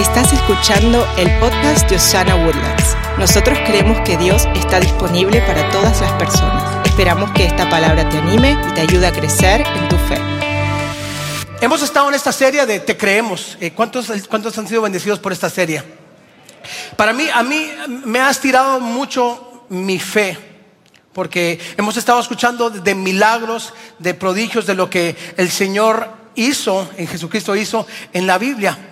Estás escuchando el podcast de Osana Woodlands. Nosotros creemos que Dios está disponible para todas las personas. Esperamos que esta palabra te anime y te ayude a crecer en tu fe. Hemos estado en esta serie de Te creemos. Eh, ¿Cuántos, ¿Cuántos han sido bendecidos por esta serie? Para mí, a mí me ha estirado mucho mi fe porque hemos estado escuchando de milagros, de prodigios, de lo que el Señor hizo, en Jesucristo hizo en la Biblia.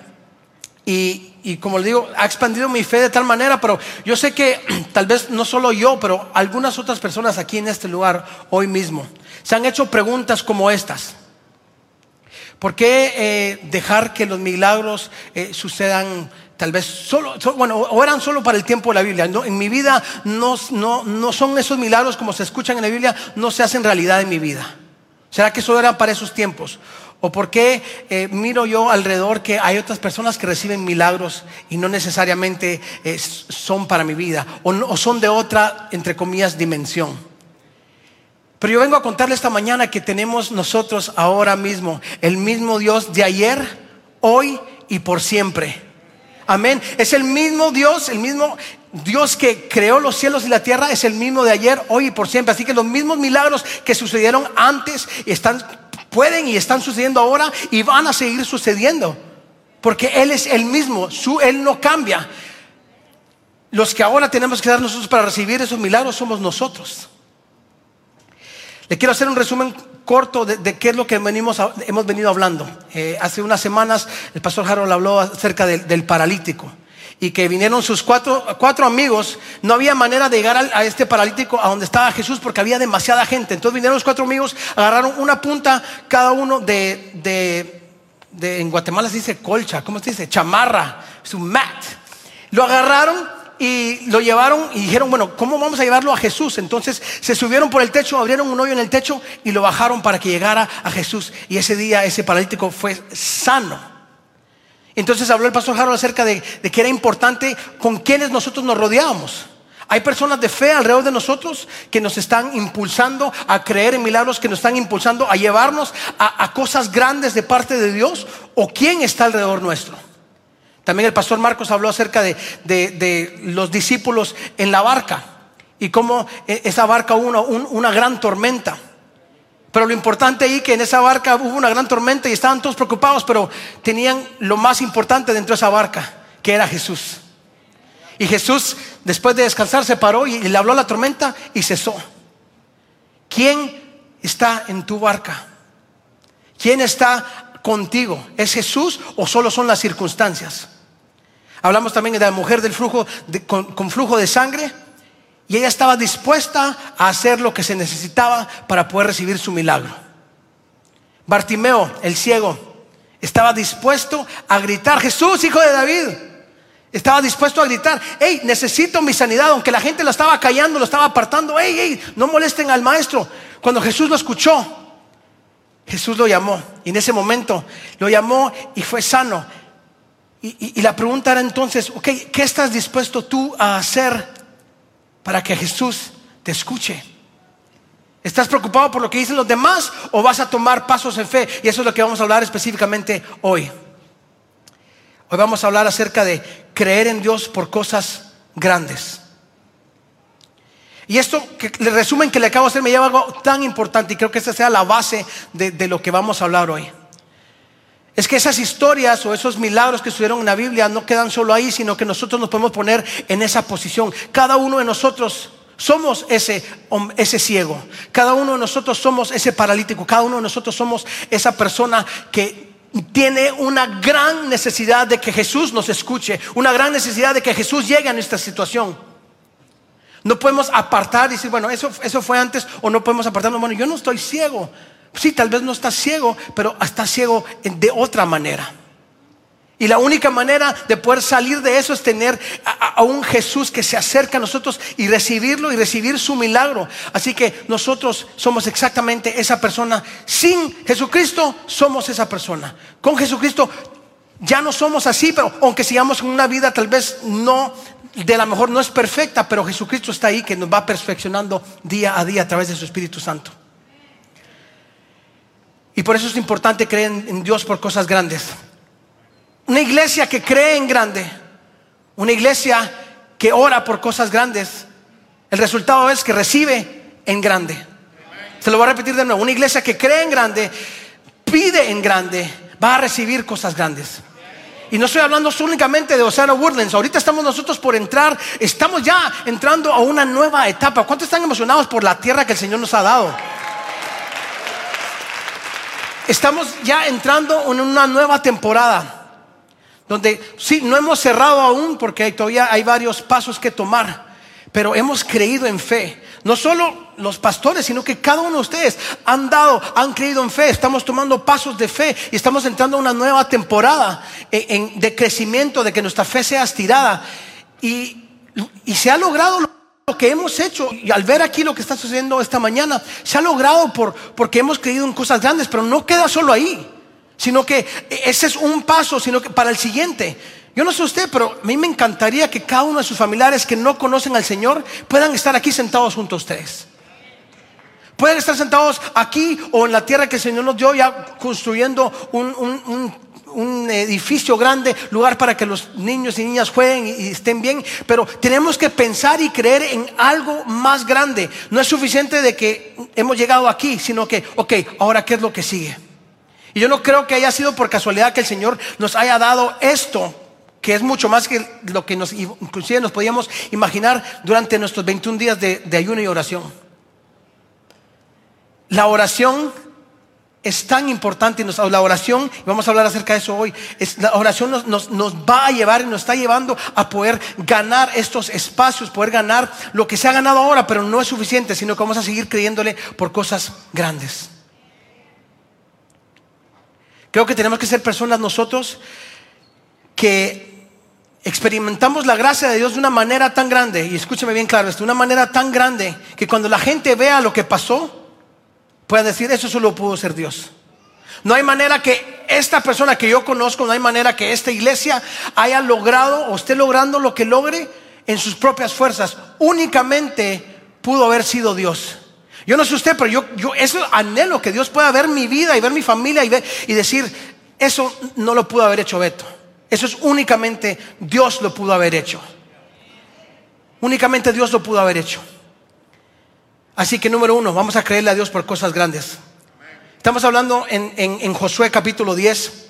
Y, como le digo, ha expandido mi fe de tal manera, pero yo sé que tal vez no solo yo, pero algunas otras personas aquí en este lugar hoy mismo se han hecho preguntas como estas. ¿Por qué eh, dejar que los milagros eh, sucedan tal vez solo, bueno, o eran solo para el tiempo de la Biblia? en mi vida no, no, no son esos milagros como se escuchan en la Biblia, no se hacen realidad en mi vida. ¿Será que solo eran para esos tiempos? ¿O por qué eh, miro yo alrededor que hay otras personas que reciben milagros y no necesariamente eh, son para mi vida o, son de otra, entre comillas, dimensión? Pero yo vengo a contarle esta mañana que tenemos nosotros ahora mismo el mismo Dios de ayer, hoy y por siempre. Amén. Es el mismo Dios, el mismo Dios que creó los cielos y la tierra, es el mismo de ayer, hoy y por siempre. Así que los mismos milagros que sucedieron antes están pueden y están sucediendo ahora y van a seguir sucediendo. Porque Él es el mismo, Él no cambia. Los que ahora tenemos que dar nosotros para recibir esos milagros somos nosotros. Le quiero hacer un resumen corto de, qué es lo que venimos hemos venido hablando. Eh, hace unas semanas el pastor Harold habló acerca del paralítico y que vinieron sus cuatro, cuatro amigos, no había manera de llegar a, este paralítico a donde estaba Jesús porque había demasiada gente. Entonces vinieron los cuatro amigos, agarraron una punta cada uno de, de, en Guatemala se dice colcha, ¿cómo se dice? Chamarra, su mat. Lo agarraron y lo llevaron y dijeron, bueno, ¿cómo vamos a llevarlo a Jesús? Entonces se subieron por el techo, abrieron un hoyo en el techo y lo bajaron para que llegara a Jesús. Y ese día ese paralítico fue sano. Entonces habló el pastor Harold acerca de, que era importante con quienes nosotros nos rodeábamos. Hay personas de fe alrededor de nosotros que nos están impulsando a creer en milagros, que nos están impulsando a llevarnos a, cosas grandes de parte de Dios o quién está alrededor nuestro. También el pastor Marcos habló acerca de, los discípulos en la barca y cómo e, esa barca hubo una gran tormenta. Pero lo importante ahí que en esa barca hubo una gran tormenta y estaban todos preocupados, pero tenían lo más importante dentro de esa barca, que era Jesús. Y Jesús, después de descansar, se paró y le habló a la tormenta y cesó. ¿Quién está en tu barca? ¿Quién está contigo? ¿Es Jesús o solo son las circunstancias? Hablamos también de la mujer del flujo con flujo de sangre. Y ella estaba dispuesta a hacer lo que se necesitaba para poder recibir su milagro. Bartimeo, el ciego, estaba dispuesto a gritar, Jesús, hijo de David. Estaba dispuesto a gritar, hey, necesito mi sanidad, aunque la gente lo estaba callando, lo estaba apartando, hey, hey, no molesten al maestro. Cuando Jesús lo escuchó, Jesús lo llamó y en ese momento lo llamó y fue sano. Y, la pregunta era entonces, ¿qué estás dispuesto tú a hacer para que Jesús te escuche. ¿Estás preocupado por lo que dicen los demás o vas a tomar pasos en fe? Y eso es lo que vamos a hablar específicamente hoy. Hoy vamos a hablar acerca de creer en Dios por cosas grandes. Y esto, que le resumen que le acabo de hacer, me lleva algo tan importante y creo que esta sea la base de lo que vamos a hablar hoy. Es que esas historias o esos milagros que estuvieron en la Biblia no quedan solo ahí, sino que nosotros nos podemos poner en esa posición. Cada uno de nosotros somos ese, ese ciego. Cada uno de nosotros somos ese paralítico. Cada uno de nosotros somos esa persona que tiene una gran necesidad de que Jesús nos escuche, una gran necesidad de que Jesús llegue a nuestra situación. No podemos apartar y decir, bueno, eso, eso fue antes, o no podemos apartarnos, bueno, yo no estoy ciego. Sí, tal vez no está ciego, pero está ciego de otra manera. Y la única manera de poder salir de eso es tener a, un Jesús que se acerca a nosotros y recibirlo y recibir su milagro. Así que nosotros somos exactamente esa persona. Sin Jesucristo somos esa persona. Con Jesucristo ya no somos así, pero aunque sigamos en una vida tal vez no, de la mejor no es perfecta, pero Jesucristo está ahí que nos va perfeccionando día a día a través de su Espíritu Santo. Y por eso es importante creer en, Dios por cosas grandes. Una iglesia que cree en grande, una iglesia que ora por cosas grandes, el resultado es que recibe en grande. Se lo voy a repetir de nuevo. Una iglesia que cree en grande, pide en grande, va a recibir cosas grandes. Y no estoy hablando únicamente de Osana Woodlands. Ahorita estamos nosotros por entrar, estamos ya entrando a una nueva etapa. ¿Cuántos están emocionados por la tierra que el Señor nos ha dado? Estamos ya entrando en una nueva temporada. Donde sí, no hemos cerrado aún porque todavía hay varios pasos que tomar. Pero hemos creído en fe. No solo los pastores, sino que cada uno de ustedes han dado, han creído en fe. Estamos tomando pasos de fe y estamos entrando a una nueva temporada de crecimiento, de que nuestra fe sea estirada. Y, se ha logrado lo que hemos hecho. Y al ver aquí lo que está sucediendo esta mañana, se ha logrado por, porque hemos creído en cosas grandes, pero no queda solo ahí, sino que ese es un paso, sino que para el siguiente. Yo no sé usted, pero a mí me encantaría que cada uno de sus familiares que no conocen al Señor puedan estar aquí sentados junto a ustedes. Pueden estar sentados aquí o en la tierra que el Señor nos dio ya construyendo un, edificio grande, lugar para que los niños y niñas jueguen y, estén bien. Pero tenemos que pensar y creer en algo más grande. No es suficiente de que hemos llegado aquí, sino que, ok, ahora qué es lo que sigue. Y yo no creo que haya sido por casualidad que el Señor nos haya dado esto que es mucho más que lo que nos, inclusive nos podíamos imaginar durante nuestros 21 días de, ayuno y oración. La oración es tan importante, la oración, y vamos a hablar acerca de eso hoy, la oración nos, nos, va a llevar y nos está llevando a poder ganar estos espacios, poder ganar lo que se ha ganado ahora, pero no es suficiente, sino que vamos a seguir creyéndole por cosas grandes. Creo que tenemos que ser personas nosotros que experimentamos la gracia de Dios de una manera tan grande, y escúcheme bien claro esto, de una manera tan grande que cuando la gente vea lo que pasó, pueda decir, eso solo pudo ser Dios. No hay manera que esta persona que yo conozco, no hay manera que esta iglesia haya logrado o esté logrando lo que logre en sus propias fuerzas. Únicamente pudo haber sido Dios. Yo no sé usted, pero yo, yo eso anhelo que Dios pueda ver mi vida y ver mi familia y, ver, y decir, eso no lo pudo haber hecho Beto. Eso es únicamente Dios lo pudo haber hecho. Únicamente Dios lo pudo haber hecho. Así que número uno, vamos a creerle a Dios por cosas grandes. Estamos hablando en, Josué capítulo 10.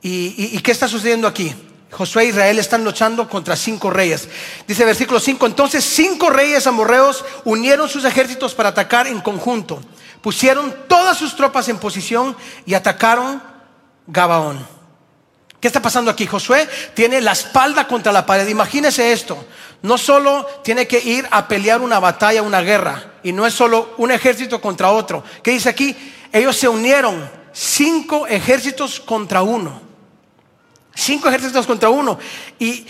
Y, qué está sucediendo aquí? Josué e Israel están luchando contra cinco reyes. Dice versículo 5, entonces cinco reyes amorreos unieron sus ejércitos para atacar en conjunto. Pusieron todas sus tropas en posición y atacaron Gabaón. ¿Qué está pasando aquí? Josué tiene la espalda contra la pared. Imagínese esto. No solo tiene que ir a pelear una batalla, una guerra, y no es solo un ejército contra otro. ¿Qué dice aquí? Ellos se unieron cinco ejércitos contra uno. Cinco ejércitos contra uno. Y,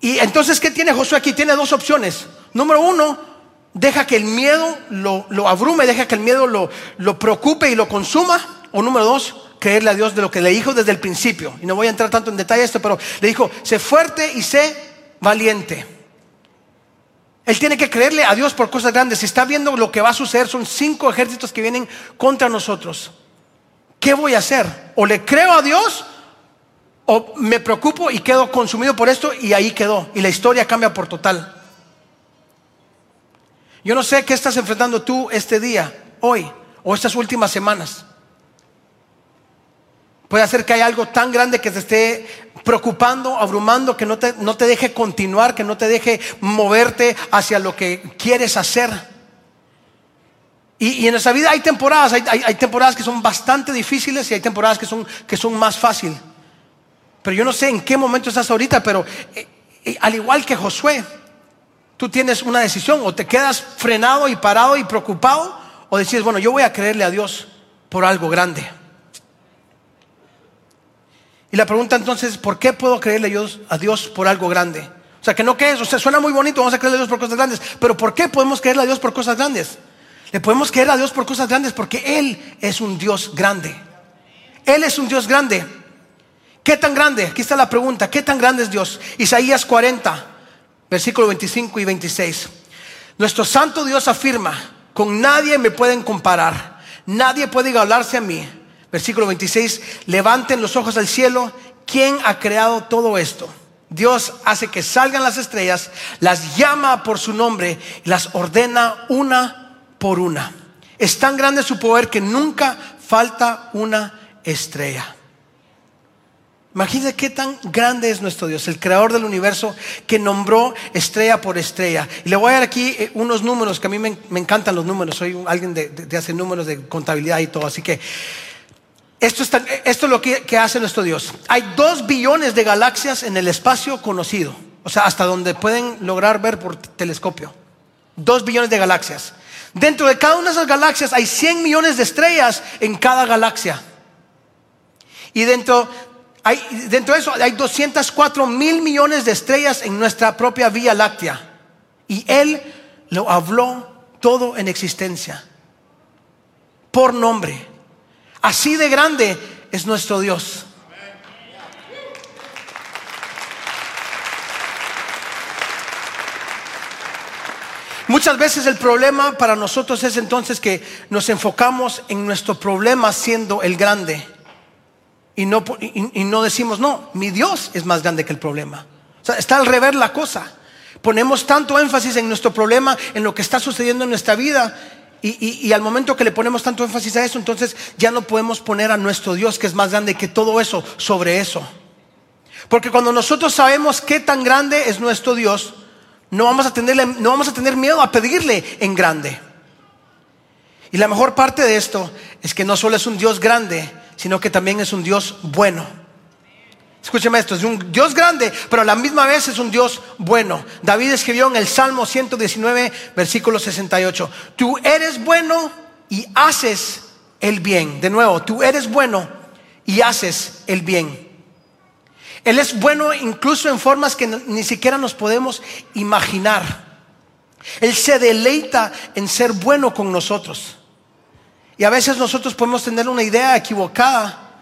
entonces, ¿qué tiene Josué aquí? Tiene dos opciones. Número uno, deja que el miedo lo, abrume, deja que el miedo lo, lo preocupe y lo consuma. O número dos, creerle a Dios de lo que le dijo desde el principio. Y no voy a entrar tanto en detalle esto, pero le dijo, sé fuerte y sé valiente. Él tiene que creerle a Dios por cosas grandes. Está viendo lo que va a suceder, son cinco ejércitos que vienen contra nosotros. ¿Qué voy a hacer? O le creo a Dios o me preocupo y quedo consumido por esto y ahí quedó. Y la historia cambia por total. Yo no sé qué estás enfrentando tú este día, hoy o estas últimas semanas. Puede ser que haya algo tan grande que te esté preocupando, abrumando, que no te, no te deje continuar, que no te deje moverte hacia lo que quieres hacer. Y, en nuestra vida hay temporadas, hay, temporadas que son bastante difíciles y hay temporadas que son, que son más fáciles. Pero yo no sé en qué momento estás ahorita, pero eh, eh, al igual que Josué, tú tienes una decisión, o te quedas frenado y parado y preocupado, o decides, bueno, yo voy a creerle a Dios por algo grande. Y la pregunta entonces, ¿por qué puedo creerle a Dios, por algo grande? O sea, que no que es, o sea, suena muy bonito, vamos a creerle a Dios por cosas grandes, pero ¿por qué podemos creerle a Dios por cosas grandes? Le podemos creer a Dios por cosas grandes porque Él es un Dios grande. Él es un Dios grande. ¿Qué tan grande? Aquí está la pregunta, ¿qué tan grande es Dios? Isaías 40, versículo 25 y 26. Nuestro santo Dios afirma, con nadie me pueden comparar, nadie puede igualarse a mí Versículo 26, levanten los ojos al cielo ¿quién ha creado todo esto? Dios hace que salgan las estrellas, las llama por su nombre, las ordena una por una. Es tan grande su poder que nunca falta una estrella. Imagínense qué tan grande es nuestro Dios, el creador del universo que nombró estrella por estrella. Y le voy a dar aquí eh, unos números que a mí me, encantan los números. Soy alguien de, de, hacer números de contabilidad y todo. Así que esto, es lo que, hace nuestro Dios. Hay dos billones de galaxias en el espacio conocido. O sea, hasta donde pueden lograr ver por telescopio. Dos billones de galaxias. Dentro de cada una de esas galaxias hay 100 millones de estrellas en cada galaxia. Y dentro dentro de eso hay 204 mil millones de estrellas en nuestra propia Vía Láctea. Y Él lo habló todo en existencia. Por nombre. Así de grande es nuestro Dios. Muchas veces el problema para nosotros es entonces que nos enfocamos en nuestro problema siendo el grande y no, y, no decimos, no, mi Dios es más grande que el problema. O sea, está al revés la cosa. Ponemos tanto énfasis en nuestro problema, en lo que está sucediendo en nuestra vida, y, al momento que le ponemos tanto énfasis a eso, entonces ya no podemos poner a nuestro Dios, que es más grande que todo eso, sobre eso. Porque cuando nosotros sabemos qué tan grande es nuestro Dios, no vamos a tenerle, no vamos a tener miedo a pedirle en grande. Y la mejor parte de esto es que no solo es un Dios grande, sino que también es un Dios bueno. Escúcheme esto, es un Dios grande, pero a la misma vez es un Dios bueno. David escribió en el Salmo 119, versículo 68, tú eres bueno y haces el bien. De nuevo, tú eres bueno y haces el bien. Él es bueno incluso en formas que ni siquiera nos podemos imaginar. Él se deleita en ser bueno con nosotros. Y a veces nosotros podemos tener una idea equivocada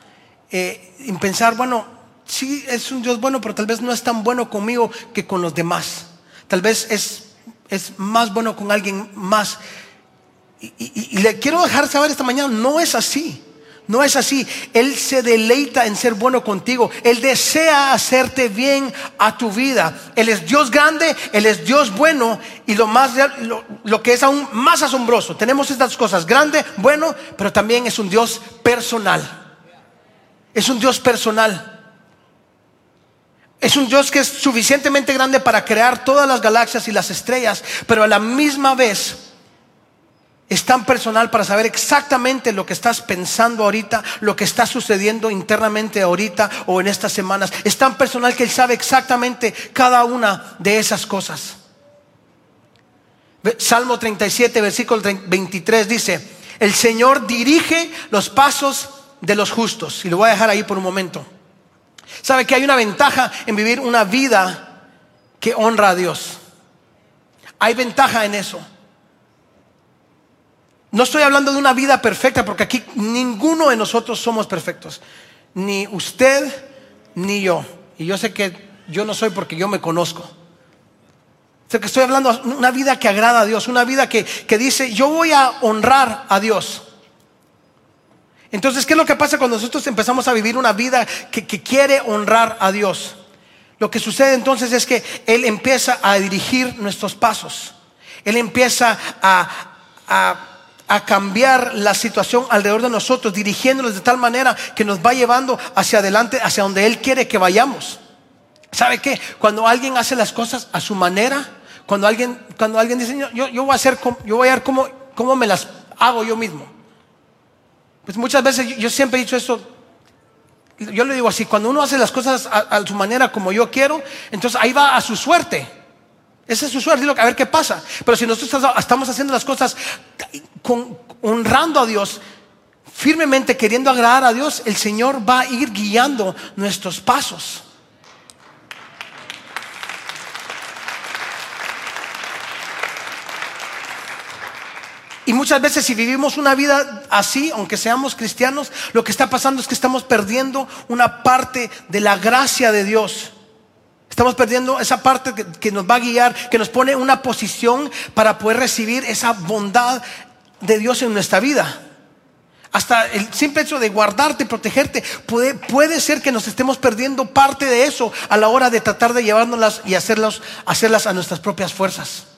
eh, en pensar, bueno, sí es un Dios bueno, pero tal vez no es tan bueno conmigo que con los demás. Tal vez es, es más bueno con alguien más. y le quiero dejar saber esta mañana, no es así. No es así. Él se deleita en ser bueno contigo. Él desea hacerte bien a tu vida. Él es Dios grande, Él es Dios bueno y lo, más, lo, que es aún más asombroso. Tenemos estas cosas, grande, bueno, pero también es un Dios personal. Es un Dios personal. Es un Dios que es suficientemente grande para crear todas las galaxias y las estrellas, pero a la misma vez es tan personal para saber exactamente lo que estás pensando ahorita, lo que está sucediendo internamente ahorita o en estas semanas. Es tan personal que Él sabe exactamente cada una de esas cosas. Salmo 37, versículo 23 dice, el Señor dirige los pasos de los justos. Y lo voy a dejar ahí por un momento. ¿Sabe que hay una ventaja en vivir una vida que honra a Dios? Hay ventaja en eso. No estoy hablando de una vida perfecta, porque aquí ninguno de nosotros somos perfectos. Ni usted, ni yo. Y yo sé que yo no soy porque yo me conozco. Sé que estoy hablando de una vida que agrada a Dios, una vida que, dice, yo voy a honrar a Dios. Entonces, ¿qué es lo que pasa cuando nosotros empezamos a vivir una vida que, quiere honrar a Dios? Lo que sucede entonces es que Él empieza a dirigir nuestros pasos. Él empieza a a cambiar la situación alrededor de nosotros, dirigiéndonos de tal manera que nos va llevando hacia adelante, hacia donde Él quiere que vayamos. ¿Sabe qué? Cuando alguien hace las cosas a su manera, cuando alguien, cuando alguien dice, yo, yo voy a hacer, yo voy a ver cómo, cómo me las hago yo mismo. Pues muchas veces yo, siempre he dicho esto, yo le digo así, cuando uno hace las cosas a, su manera como yo quiero, entonces ahí va a su suerte. Esa es su suerte, a ver qué pasa. Pero si nosotros estamos haciendo las cosas honrando a Dios, firmemente queriendo agradar a Dios, el Señor va a ir guiando nuestros pasos. Y muchas veces si vivimos una vida así, aunque seamos cristianos, lo que está pasando es que estamos perdiendo una parte de la gracia de Dios. Estamos perdiendo esa parte que, nos va a guiar, que nos pone una posición para poder recibir esa bondad de Dios en nuestra vida. hasta el simple hecho de guardarte, protegerte, puede, puede ser que nos estemos perdiendo parte de eso a la hora de tratar de llevárnoslas y hacerlas, hacerlas a nuestras propias fuerzas.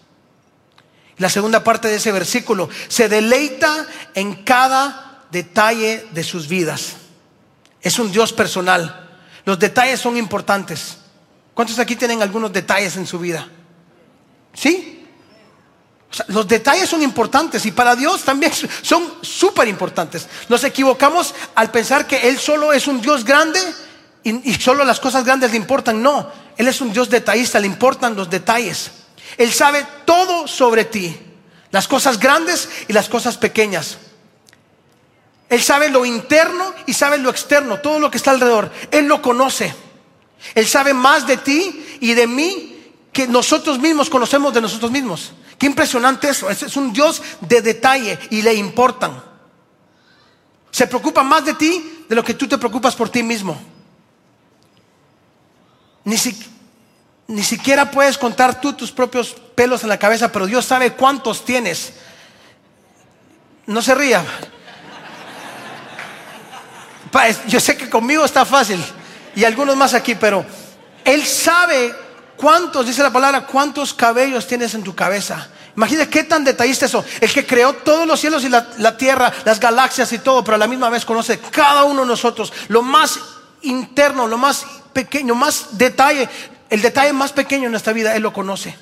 La segunda parte de ese versículo, se deleita en cada detalle de sus vidas. Es un Dios personal. Los detalles son importantes. ¿Cuántos aquí tienen algunos detalles en su vida? ¿Sí? los detalles son importantes y para Dios también son súper importantes. Nos equivocamos al pensar que Él solo es un Dios grande y, y, solo las cosas grandes le importan. No, Él es un Dios detallista, le importan los detalles. Él sabe todo sobre ti, las cosas grandes y las cosas pequeñas. Él sabe lo interno y sabe lo externo, todo lo que está alrededor. Él lo conoce. Él sabe más de ti y de mí que nosotros mismos conocemos de nosotros mismos. Qué impresionante eso. Es, un Dios de detalle y le importan. Se preocupa más de ti de lo que tú te preocupas por ti mismo. Ni, ni siquiera puedes contar tú tus propios pelos en la cabeza, pero Dios sabe cuántos tienes. No se ría. Yo sé que conmigo está fácil y algunos más aquí, pero Él sabe cuántos, dice la palabra, cuántos cabellos tienes en tu cabeza. Imagínate qué tan detallista eso. El que creó todos los cielos y la, la, tierra, las galaxias y todo, pero a la misma vez conoce cada uno de nosotros. Lo más interno, lo más pequeño, más detalle, el detalle más pequeño en nuestra vida, Él lo conoce.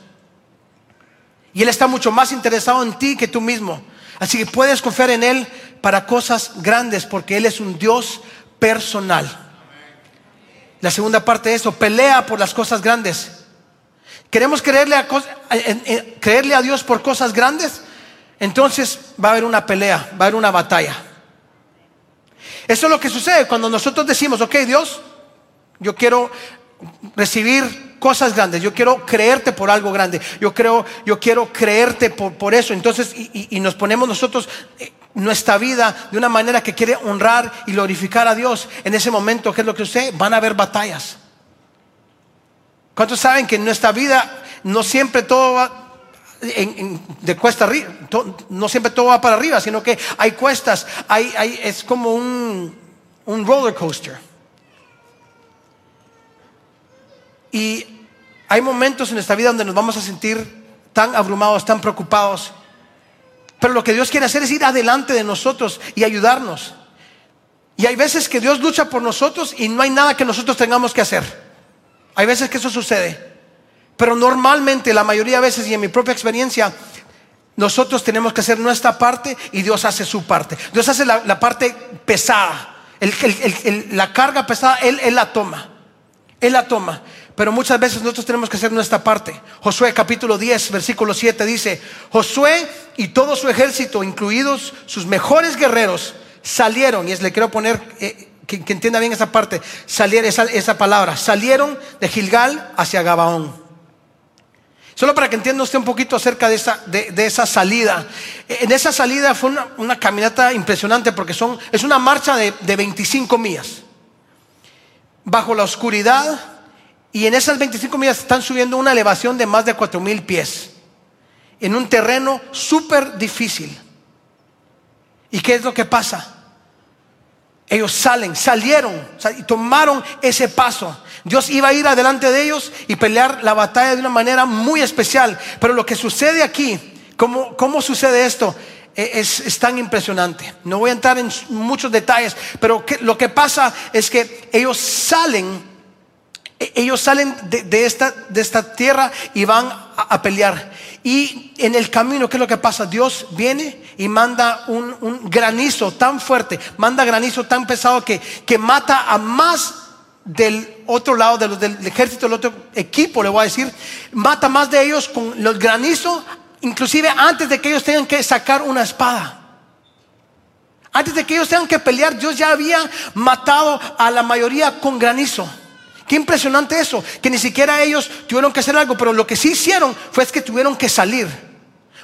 Y Él está mucho más interesado en ti que tú mismo. Así que puedes confiar en Él para cosas grandes porque Él es un Dios personal. La segunda parte de eso, pelea por las cosas grandes. ¿Queremos creerle a, creerle a Dios por cosas grandes? Entonces va a haber una pelea, va a haber una batalla. Eso es lo que sucede cuando nosotros decimos, ok Dios, yo quiero recibir cosas grandes, yo quiero creerte por algo grande, yo creo, yo quiero creerte por, por eso. Entonces, y, nos ponemos nosotros eh, nuestra vida de una manera que quiere honrar y glorificar a Dios. En ese momento, ¿qué es lo que usted? Van a haber batallas. ¿Cuántos saben que en nuestra vida no siempre todo va de cuesta arriba, no siempre todo va para arriba, sino que hay cuestas, hay, hay, es como un, un roller coaster. Y hay momentos en nuestra vida donde nos vamos a sentir tan abrumados, tan preocupados. Pero lo que Dios quiere hacer es ir adelante de nosotros y ayudarnos. Y hay veces que Dios lucha por nosotros y no hay nada que nosotros tengamos que hacer. Hay veces que eso sucede. Pero normalmente, la mayoría de veces y en mi propia experiencia, nosotros tenemos que hacer nuestra parte y Dios hace su parte. Dios hace la, parte pesada, la carga pesada, él, él la toma. Él la toma. Pero muchas veces nosotros tenemos que hacer nuestra parte. Josué capítulo 10, versículo 7 dice, Josué y todo su ejército, incluidos sus mejores guerreros, salieron, y es, le quiero poner, eh, que, entienda bien esa parte, salieron, esa, esa, palabra, salieron de Gilgal hacia Gabaón. Solo para que entienda usted un poquito acerca de esa, de, esa salida. En esa salida fue una, caminata impresionante porque son, es una marcha de, de 25 millas. Bajo la oscuridad, y en esas 25 millas están subiendo una elevación de más de 4 mil pies. En un terreno súper difícil. ¿Y qué es lo que pasa? Ellos salen, salieron y tomaron ese paso. Dios iba a ir adelante de ellos y pelear la batalla de una manera muy especial. Pero lo que sucede aquí, ¿cómo, cómo sucede esto? E, es, es, tan impresionante. No voy a entrar en muchos detalles, pero lo que pasa es que ellos salen ellos salen de, esta, de esta, tierra y van a, pelear. Y en el camino, ¿qué es lo que pasa? Dios viene y manda un, granizo tan fuerte, manda granizo tan pesado que, que mata a más del otro lado del ejército, del otro equipo, le voy a decir, mata más de ellos con los granizos, inclusive antes de que ellos tengan que sacar una espada. Antes de que ellos tengan que pelear, Dios ya había matado a la mayoría con granizo. Qué impresionante eso, que ni siquiera ellos tuvieron que hacer algo, pero lo que sí hicieron fue que tuvieron que salir.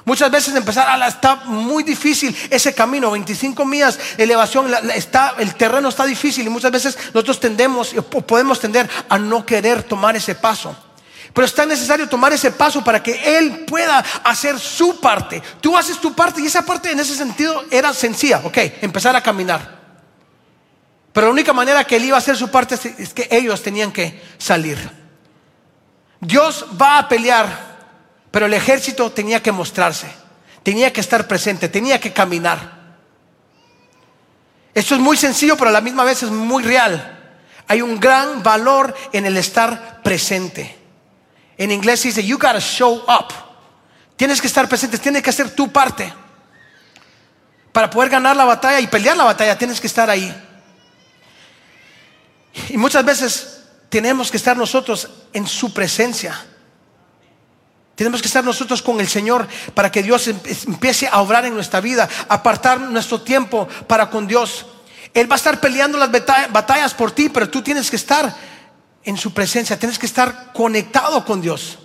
Muchas veces empezar, a está muy difícil ese camino, 25 millas elevación, está, el terreno está difícil y muchas veces nosotros tendemos o podemos tender a no querer tomar ese paso. Pero es tan necesario tomar ese paso para que Él pueda hacer su parte. Tú haces tu parte y esa parte en ese sentido era sencilla, ok, empezar a caminar. Pero la única manera que Él iba a hacer su parte es que ellos tenían que salir. Dios va a pelear, pero el ejército tenía que mostrarse, tenía que estar presente, tenía que caminar. Esto es muy sencillo, pero a la misma vez es muy real. Hay un gran valor en el estar presente. En inglés dice, you gotta show up. Tienes que estar presente, tienes que hacer tu parte. Para poder ganar la batalla y pelear la batalla, tienes que estar ahí. Y muchas veces tenemos que estar nosotros en su presencia. Tenemos que estar nosotros con el Señor para que Dios empiece a obrar en nuestra vida, apartar nuestro tiempo para con Dios. Él va a estar peleando las batallas por ti, pero tú tienes que estar en su presencia, tienes que estar conectado con Dios.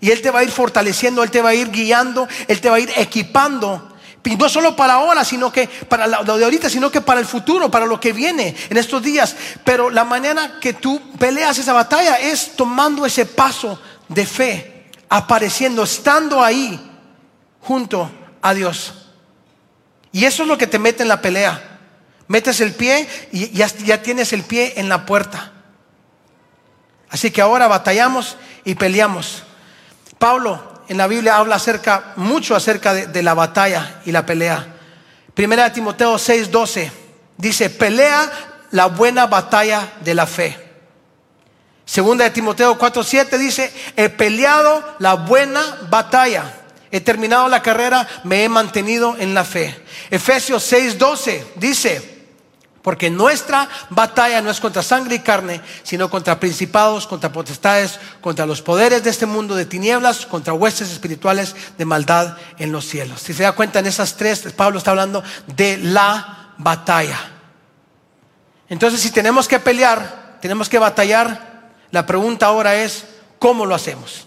Y Él te va a ir fortaleciendo, Él te va a ir guiando, Él te va a ir equipando. Y no solo para ahora, sino que para lo de ahorita, sino que para el futuro, para lo que viene en estos días. Pero la manera que tú peleas esa batalla es tomando ese paso de fe, apareciendo, estando ahí junto a Dios. Y eso es lo que te mete en la pelea. Metes el pie y ya, ya tienes el pie en la puerta. Así que ahora batallamos y peleamos. Pablo en la Biblia habla acerca, mucho acerca de, la batalla y la pelea. Primera de Timoteo 6:12 dice, pelea la buena batalla de la fe. Segunda de Timoteo 4:7 dice, he peleado la buena batalla. He terminado la carrera, me he mantenido en la fe. Efesios 6:12 dice, porque nuestra batalla no es contra sangre y carne, sino contra principados, contra potestades, contra los poderes de este mundo de tinieblas, contra huestes espirituales de maldad en los cielos. Si se da cuenta en esas tres, Pablo está hablando de la batalla. Entonces, si tenemos que pelear, tenemos que batallar, la pregunta ahora es, ¿cómo lo hacemos?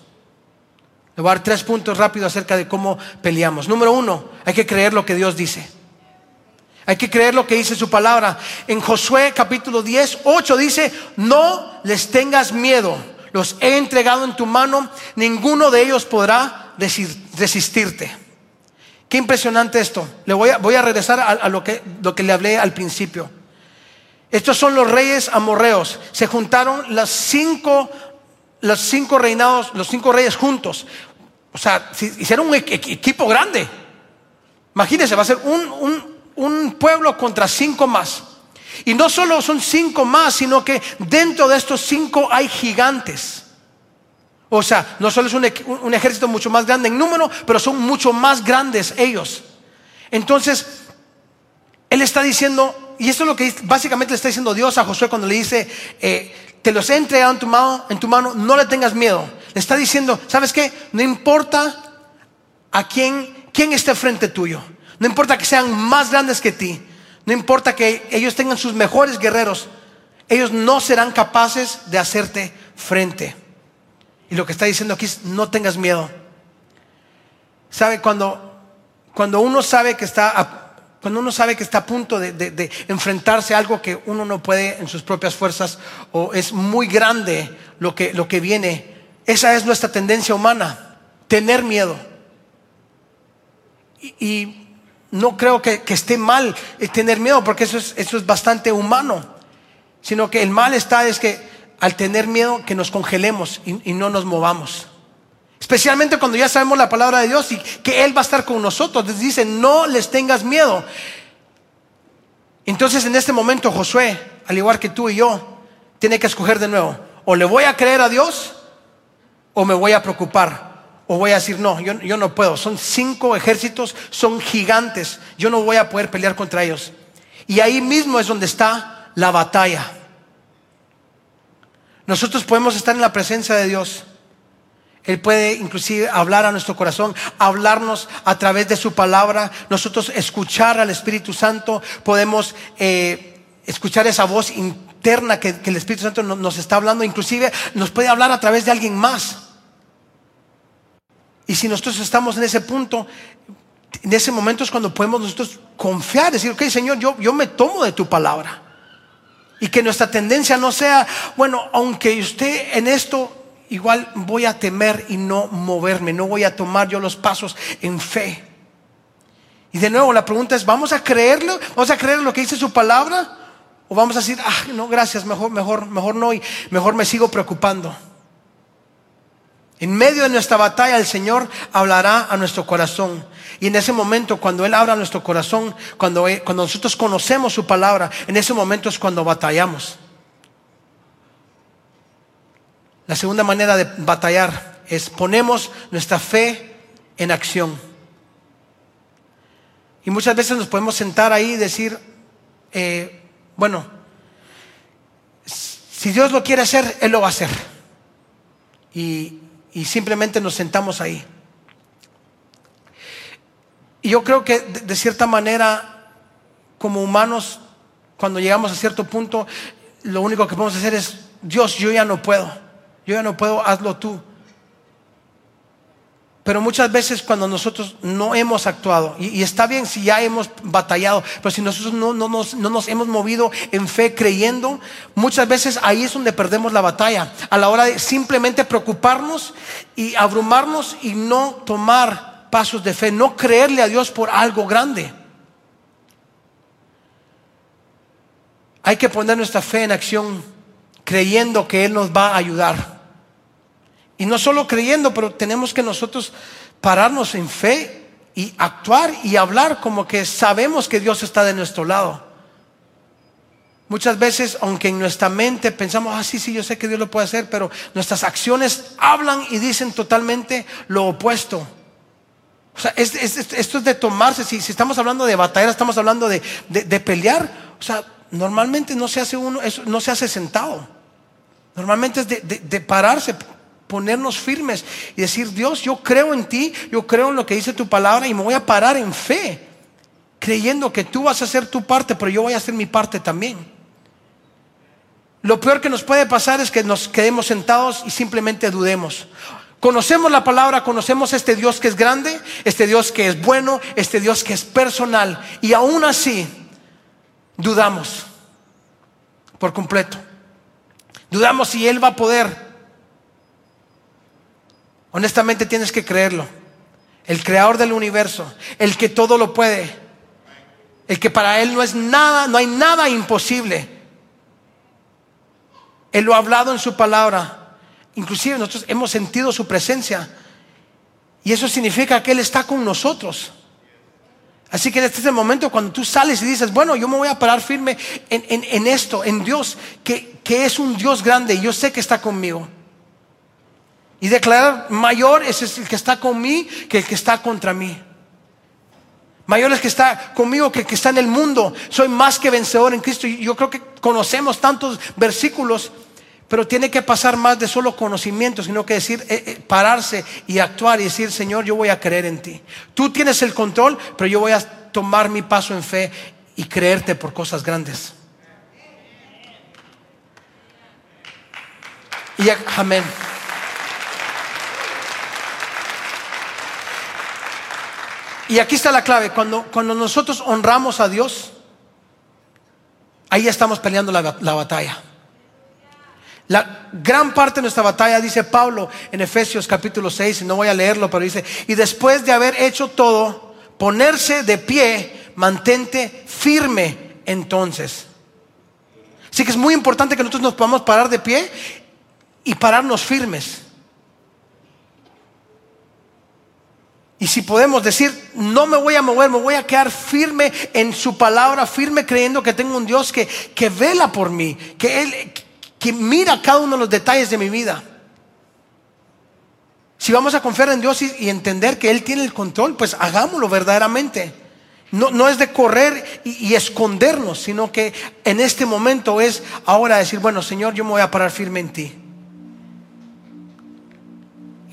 Le voy a dar tres puntos rápidos acerca de cómo peleamos. Número uno, hay que creer lo que Dios dice. Hay que creer lo que dice su palabra. En Josué capítulo 10, 8 dice, no les tengas miedo, los he entregado en tu mano, ninguno de ellos podrá resistirte. Qué impresionante esto. Le voy a, voy a regresar a, lo, que, lo que le hablé al principio. Estos son los reyes amorreos. Se juntaron las cinco, los cinco reinados, los cinco reyes juntos. O sea, hicieron un equipo grande. Imagínense, va a ser un un pueblo contra cinco más. Y no solo son cinco más, sino que dentro de estos cinco hay gigantes. O sea, no solo es un, ejército mucho más grande en número, pero son mucho más grandes ellos. Entonces, él está diciendo, y esto es lo que básicamente le está diciendo Dios a Josué cuando le dice, eh, te los he entregado en tu, mano, en tu mano, no le tengas miedo. Le está diciendo, ¿sabes qué? No importa a quién, quién esté frente tuyo. No importa que sean más grandes que ti. No importa que ellos tengan sus mejores guerreros. Ellos no serán capaces de hacerte frente. Y lo que está diciendo aquí es, no tengas miedo. ¿Sabe? Cuando, cuando uno sabe que está a, cuando uno sabe que está a punto de, enfrentarse a algo que uno no puede en sus propias fuerzas o es muy grande lo que, lo que viene, esa es nuestra tendencia humana, tener miedo. y no creo que, esté mal tener miedo, porque eso es, bastante humano, sino que el mal está es que al tener miedo que nos congelemos y, no nos movamos. Especialmente cuando ya sabemos la palabra de Dios y que Él va a estar con nosotros. Dice, no les tengas miedo. Entonces en este momento Josué, al igual que tú y yo, tiene que escoger de nuevo. O le voy a creer a Dios o me voy a preocupar o voy a decir, no, yo, yo, no puedo. Son cinco ejércitos, son gigantes. Yo no voy a poder pelear contra ellos. Y ahí mismo es donde está la batalla. Nosotros podemos estar en la presencia de Dios. Él puede inclusive hablar a nuestro corazón, hablarnos a través de su palabra. Nosotros escuchar al Espíritu Santo, podemos eh, escuchar esa voz interna que, que el Espíritu Santo nos está hablando. Inclusive nos puede hablar a través de alguien más. Y si nosotros estamos en ese punto, en ese momento es cuando podemos nosotros confiar, decir, ok Señor, yo, yo me tomo de tu palabra. Y que nuestra tendencia no sea, bueno, aunque usted en esto igual voy a temer y no moverme, no voy a tomar yo los pasos en fe. Y de nuevo la pregunta es, ¿vamos a creerlo? ¿Vamos a creer lo que dice su palabra? ¿O vamos a decir, ah, no, gracias, mejor, mejor, mejor no y mejor me sigo preocupando? En medio de nuestra batalla el Señor hablará a nuestro corazón. Y en ese momento, cuando Él abra nuestro corazón, cuando, cuando nosotros conocemos su palabra, en ese momento es cuando batallamos. La segunda manera de batallar es ponemos nuestra fe en acción. Y muchas veces nos podemos sentar ahí y decir, eh, bueno, si Dios lo quiere hacer, Él lo va a hacer. Y, y simplemente nos sentamos ahí. Y yo creo que de, cierta manera, como humanos, cuando llegamos a cierto punto, lo único que podemos hacer es, Dios, yo ya no puedo, yo ya no puedo, hazlo tú. Pero muchas veces cuando nosotros no hemos actuado, y, está bien si ya hemos batallado, pero si nosotros no, nos, no, nos, hemos movido en fe creyendo, muchas veces ahí es donde perdemos la batalla. A la hora de simplemente preocuparnos y abrumarnos y no tomar pasos de fe, no creerle a Dios por algo grande. Hay que poner nuestra fe en acción creyendo que Él nos va a ayudar. Y no solo creyendo, pero tenemos que nosotros pararnos en fe y actuar y hablar como que sabemos que Dios está de nuestro lado. Muchas veces, aunque en nuestra mente pensamos, ah, sí, sí, yo sé que Dios lo puede hacer, pero nuestras acciones hablan y dicen totalmente lo opuesto. O sea, esto es de tomarse, si, estamos hablando de batalla, estamos hablando de, pelear, o sea, normalmente no se hace uno, no se hace sentado. Normalmente es de pararse, ponernos firmes y decir, Dios, yo creo en ti, yo creo en lo que dice tu palabra y me voy a parar en fe, creyendo que tú vas a hacer tu parte, pero yo voy a hacer mi parte también. Lo peor que nos puede pasar es que nos quedemos sentados y simplemente dudemos. Conocemos la palabra, conocemos este Dios que es grande, este Dios que es bueno, este Dios que es personal, y aún así dudamos por completo. Dudamos si Él va a poder Honestamente tienes que creerlo. El creador del universo, el que todo lo puede, el que para él no es nada, no hay nada imposible. Él lo ha hablado en su palabra. Inclusive nosotros hemos sentido su presencia. Y eso significa que Él está con nosotros. Así que este es el momento cuando tú sales y dices, bueno, yo me voy a parar firme en, esto, en Dios, que, que es un Dios grande y yo sé que está conmigo. Y declarar, mayor es el que está conmigo que el que está contra mí. Mayor es el que está conmigo que el que está en el mundo. Soy más que vencedor en Cristo. Y yo creo que conocemos tantos versículos, pero tiene que pasar más de solo conocimiento, sino que decir, eh, eh, pararse y actuar y decir, Señor, yo voy a creer en ti. Tú tienes el control, pero yo voy a tomar mi paso en fe y creerte por cosas grandes. Y amén. Y aquí está la clave, cuando, cuando nosotros honramos a Dios, ahí estamos peleando la, batalla. La gran parte de nuestra batalla, dice Pablo en Efesios capítulo 6, no voy a leerlo, pero dice, y después de haber hecho todo, ponerse de pie, mantente firme entonces. Así que es muy importante que nosotros nos podamos parar de pie y pararnos firmes. Y si podemos decir, no me voy a mover, me voy a quedar firme en su palabra, firme creyendo que tengo un Dios que, que vela por mí, que Él que mira cada uno de los detalles de mi vida. Si vamos a confiar en Dios y, entender que Él tiene el control, pues hagámoslo verdaderamente. No, no es de correr y, y, escondernos, sino que en este momento es ahora decir, bueno, Señor, yo me voy a parar firme en ti.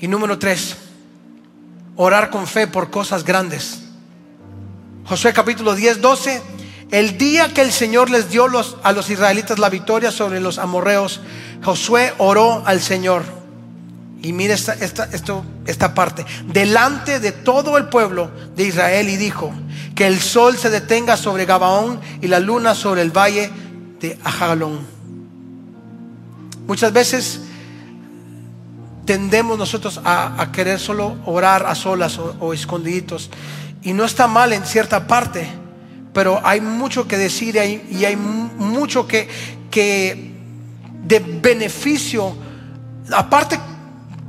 Y número tres orar con fe por cosas grandes. Josué capítulo 10, 12. El día que el Señor les dio a los israelitas la victoria sobre los amorreos, Josué oró al Señor. Y mire esta, esta, esto, esta parte. Delante de todo el pueblo de Israel y dijo, que el sol se detenga sobre Gabaón y la luna sobre el valle de Ajalón. Muchas veces tendemos nosotros a, querer solo orar a solas o, escondiditos. Y no está mal en cierta parte, pero hay mucho que decir y hay, mucho que, que de beneficio, aparte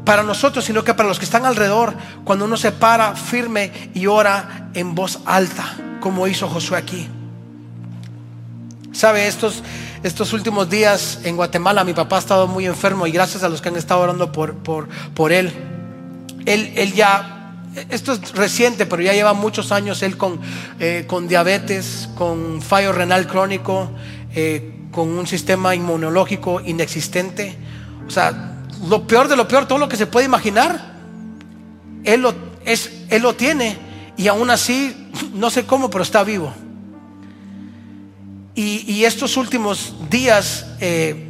para nosotros, sino que para los que están alrededor, cuando uno se para firme y ora en voz alta, como hizo Josué aquí. Sabe, estos, estos últimos días en Guatemala mi papá ha estado muy enfermo y gracias a los que han estado orando por, por, por él, él, él ya, esto es reciente, pero ya lleva muchos años él con, eh, con diabetes, con fallo renal crónico, eh, con un sistema inmunológico inexistente. O sea, lo peor de lo peor, todo lo que se puede imaginar, él lo, es, él lo tiene y aún así, no sé cómo, pero está vivo. Y, estos últimos días, eh,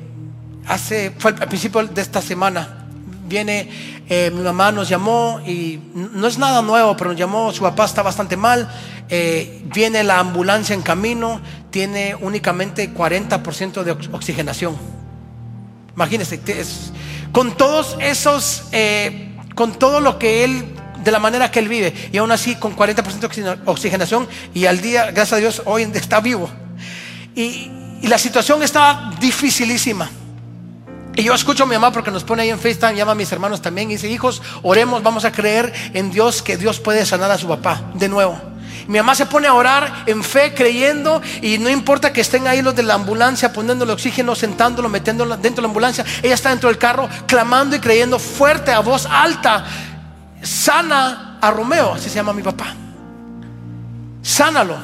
hace, fue al principio de esta semana, viene, eh, mi mamá nos llamó y no es nada nuevo, pero nos llamó, su papá está bastante mal, eh, viene la ambulancia en camino, tiene únicamente 40% de oxigenación. Imagínense, con todos esos, con todo lo que él de la manera que él vive y aún así con 40% de oxigenación y al día, gracias a Dios, hoy está vivo. Y, la situación estaba dificilísima. Y yo escucho a mi mamá porque nos pone ahí en FaceTime, llama a mis hermanos también y dice, hijos, oremos, vamos a creer en Dios que Dios puede sanar a su papá de nuevo. Mi mamá se pone a orar en fe, creyendo, y no importa que estén ahí los de la ambulancia poniéndole oxígeno, sentándolo, metiéndolo dentro de la ambulancia, ella está dentro del carro clamando y creyendo fuerte, a voz alta, sana a Romeo, así se llama mi papá. Sánalo.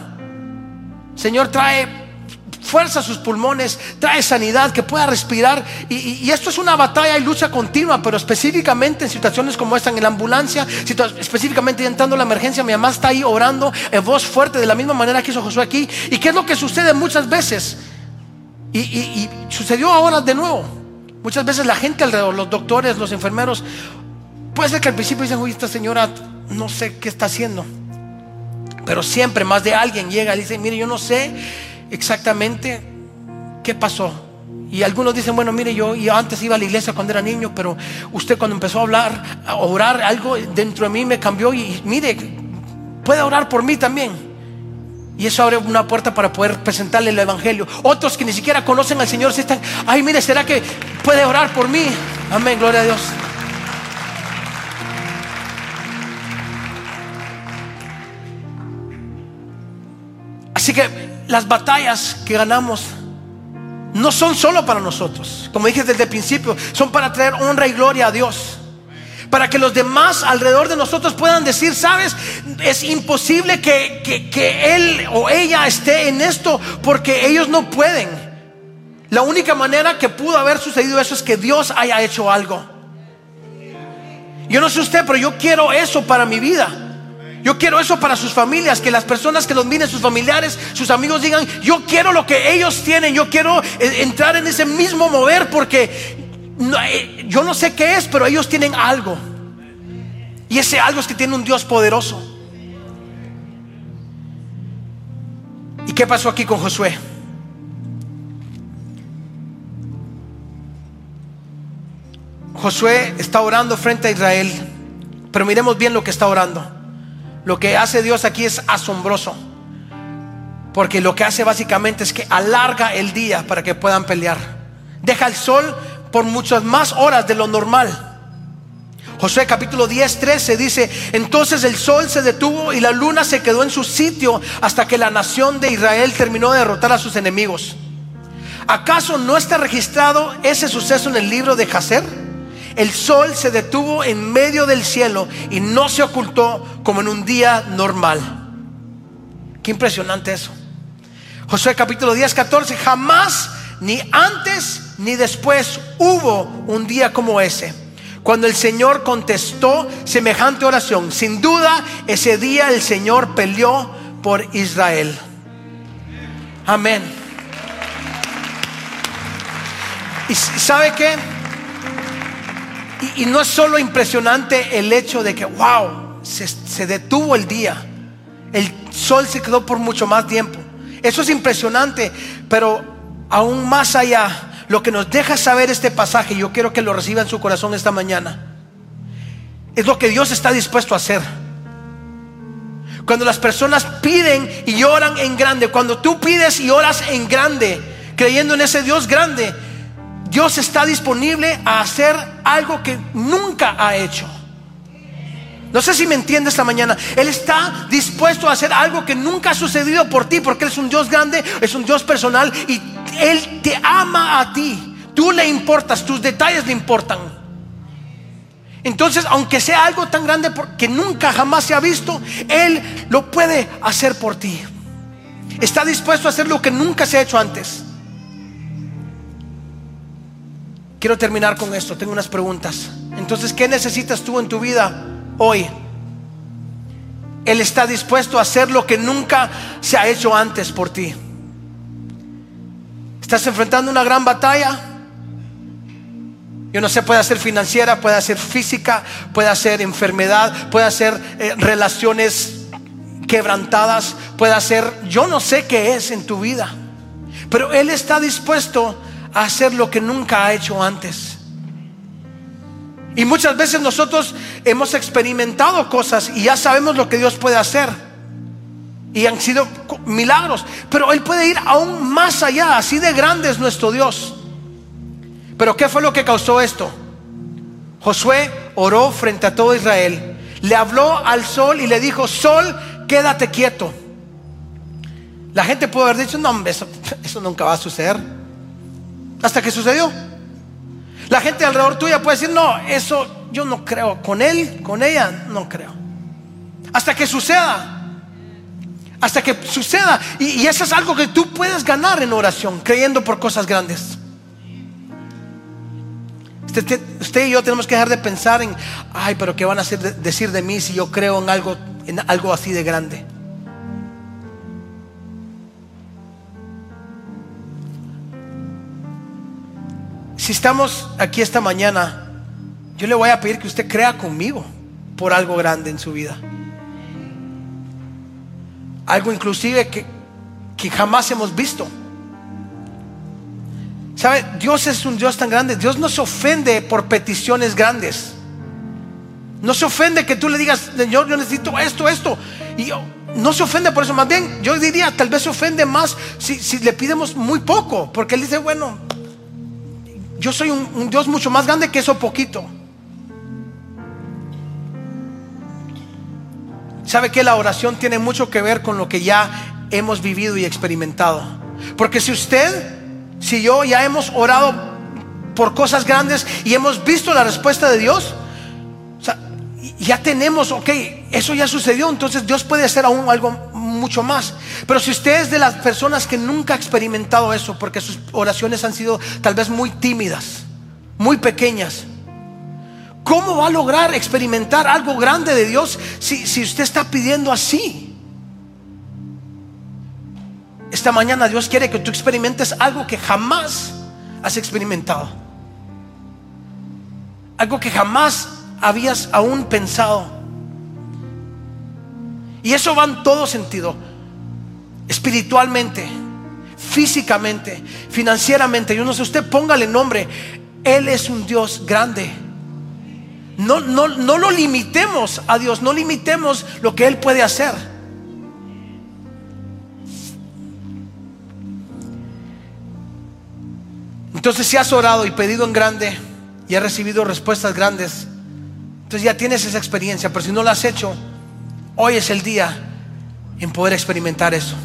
Señor, trae fuerza a sus pulmones, trae sanidad, que pueda respirar. Y, esto es una batalla y lucha continua, pero específicamente en situaciones como esta, en la ambulancia, específicamente entrando la emergencia, mi mamá está ahí orando en voz fuerte, de la misma manera que hizo Josué aquí. ¿Y qué es lo que sucede muchas veces? Y, sucedió ahora de nuevo. Muchas veces la gente alrededor, los doctores, los enfermeros, puede ser que al principio dicen, uy, esta señora no sé qué está haciendo. Pero siempre más de alguien llega y dice, mire, yo no sé exactamente qué pasó. Y algunos dicen, bueno, mire, yo, antes iba a la iglesia cuando era niño, pero usted cuando empezó a hablar, a orar, algo dentro de mí me cambió y, mire, puede orar por mí también. Y eso abre una puerta para poder presentarle el Evangelio. Otros que ni siquiera conocen al Señor se están, ay, mire, ¿será que puede orar por mí? Amén, gloria a Dios. Así que las batallas que ganamos no son solo para nosotros, como dije desde el principio, son para traer honra y gloria a Dios. Para que los demás alrededor de nosotros puedan decir, sabes, es imposible que, que él o ella esté en esto porque ellos no pueden. La única manera que pudo haber sucedido eso es que Dios haya hecho algo. Yo no sé usted, pero yo quiero eso para mi vida. Yo quiero eso para sus familias, que las personas que los miren, sus familiares, sus amigos digan, yo quiero lo que ellos tienen, yo quiero eh, entrar en ese mismo mover porque eh, yo no sé qué es, pero ellos tienen algo. Y ese algo es que tiene un Dios poderoso. ¿Y qué pasó aquí con Josué? Josué está orando frente a Israel, pero miremos bien lo que está orando. Lo que hace Dios aquí es asombroso. Porque lo que hace básicamente es que alarga el día para que puedan pelear. Deja el sol por muchas más horas de lo normal. Josué capítulo 10, 13 dice, entonces el sol se detuvo y la luna se quedó en su sitio hasta que la nación de Israel terminó de derrotar a sus enemigos. ¿Acaso no está registrado ese suceso en el libro de Jacer? El sol se detuvo en medio del cielo y no se ocultó como en un día normal. Qué impresionante eso. Josué capítulo 10, 14, jamás, ni antes ni después hubo un día como ese. Cuando el Señor contestó semejante oración, sin duda ese día el Señor peleó por Israel. Amén. ¿Y sabe qué? Y, no es solo impresionante el hecho de que, wow, se, detuvo el día. El sol se quedó por mucho más tiempo. Eso es impresionante, pero aún más allá, lo que nos deja saber este pasaje, yo quiero que lo reciba en su corazón esta mañana, es lo que Dios está dispuesto a hacer. Cuando las personas piden y oran en grande, cuando tú pides y oras en grande, creyendo en ese Dios grande, Dios está disponible a hacer algo que nunca ha hecho. No sé si me entiende esta mañana. Él está dispuesto a hacer algo que nunca ha sucedido por ti, porque Él es un Dios grande, es un Dios personal y Él te ama a ti. Tú le importas, tus detalles le importan. Entonces, aunque sea algo tan grande que nunca jamás se ha visto, Él lo puede hacer por ti. Está dispuesto a hacer lo que nunca se ha hecho antes. Quiero terminar con esto, tengo unas preguntas. Entonces, ¿qué necesitas tú en tu vida? hoy. Él está dispuesto a hacer lo que nunca se ha hecho antes por ti. Estás enfrentando una gran batalla. Yo no sé, puede ser financiera, puede ser física, puede ser enfermedad, puede ser eh, relaciones quebrantadas, puede ser, yo no sé qué es en tu vida. Pero Él está dispuesto hacer lo que nunca ha hecho antes. Y muchas veces nosotros hemos experimentado cosas y ya sabemos lo que Dios puede hacer. Y han sido milagros. Pero Él puede ir aún más allá. Así de grande es nuestro Dios. Pero ¿qué fue lo que causó esto? Josué oró frente a todo Israel. Le habló al sol y le dijo, sol, quédate quieto. La gente puede haber dicho, no, eso, eso nunca va a suceder. Hasta que sucedió. La gente alrededor tuya puede decir, no, eso yo no creo. Con él, con ella, no creo. Hasta que suceda. Hasta que suceda. Y, eso es algo que tú puedes ganar en oración, creyendo por cosas grandes. Usted, y yo tenemos que dejar de pensar en, ay, pero ¿qué van a decir de mí si yo creo en algo, en algo así de grande? Si estamos aquí esta mañana, yo le voy a pedir que usted crea conmigo por algo grande en su vida. Algo inclusive que, que jamás hemos visto. ¿Sabe? Dios es un Dios tan grande. Dios no se ofende por peticiones grandes. No se ofende que tú le digas, Señor, yo necesito esto, esto. Y no se ofende por eso. Más bien, yo diría, tal vez se ofende más si, si le pidemos muy poco. Porque Él dice, bueno, yo soy un, Dios mucho más grande que eso poquito. ¿Sabe que la oración tiene mucho que ver con lo que ya hemos vivido y experimentado? Porque si usted, si yo ya hemos orado por cosas grandes y hemos visto la respuesta de Dios, ya tenemos, ok, eso ya sucedió, entonces Dios puede hacer aún algo mucho más. Pero si usted es de las personas que nunca ha experimentado eso, porque sus oraciones han sido tal vez muy tímidas, muy pequeñas, ¿cómo va a lograr experimentar algo grande de Dios si, si usted está pidiendo así? Esta mañana Dios quiere que tú experimentes algo que jamás has experimentado. Algo que jamás habías aún pensado. Y eso va en todo sentido. Espiritualmente, físicamente, financieramente. Yo no sé, usted póngale nombre. Él es un Dios grande. No, no, no lo limitemos a Dios, no limitemos lo que Él puede hacer. Entonces si has orado y pedido en grande y has recibido respuestas grandes, entonces ya tienes esa experiencia, pero si no lo has hecho, hoy es el día en poder experimentar eso.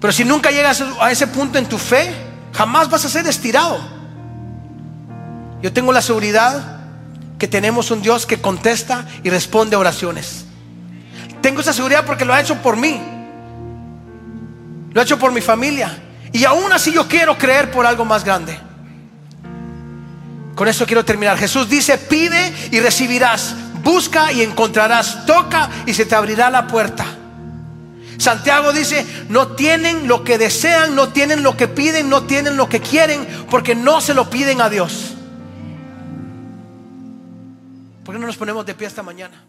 Pero si nunca llegas a ese punto en tu fe, jamás vas a ser estirado. Yo tengo la seguridad que tenemos un Dios que contesta y responde oraciones. Tengo esa seguridad porque lo ha hecho por mí. Lo ha hecho por mi familia. Y aún así yo quiero creer por algo más grande. Con eso quiero terminar. Jesús dice, pide y recibirás, busca y encontrarás, toca y se te abrirá la puerta. Santiago dice, no tienen lo que desean, no tienen lo que piden, no tienen lo que quieren, porque no se lo piden a Dios. ¿Por qué no nos ponemos de pie esta mañana?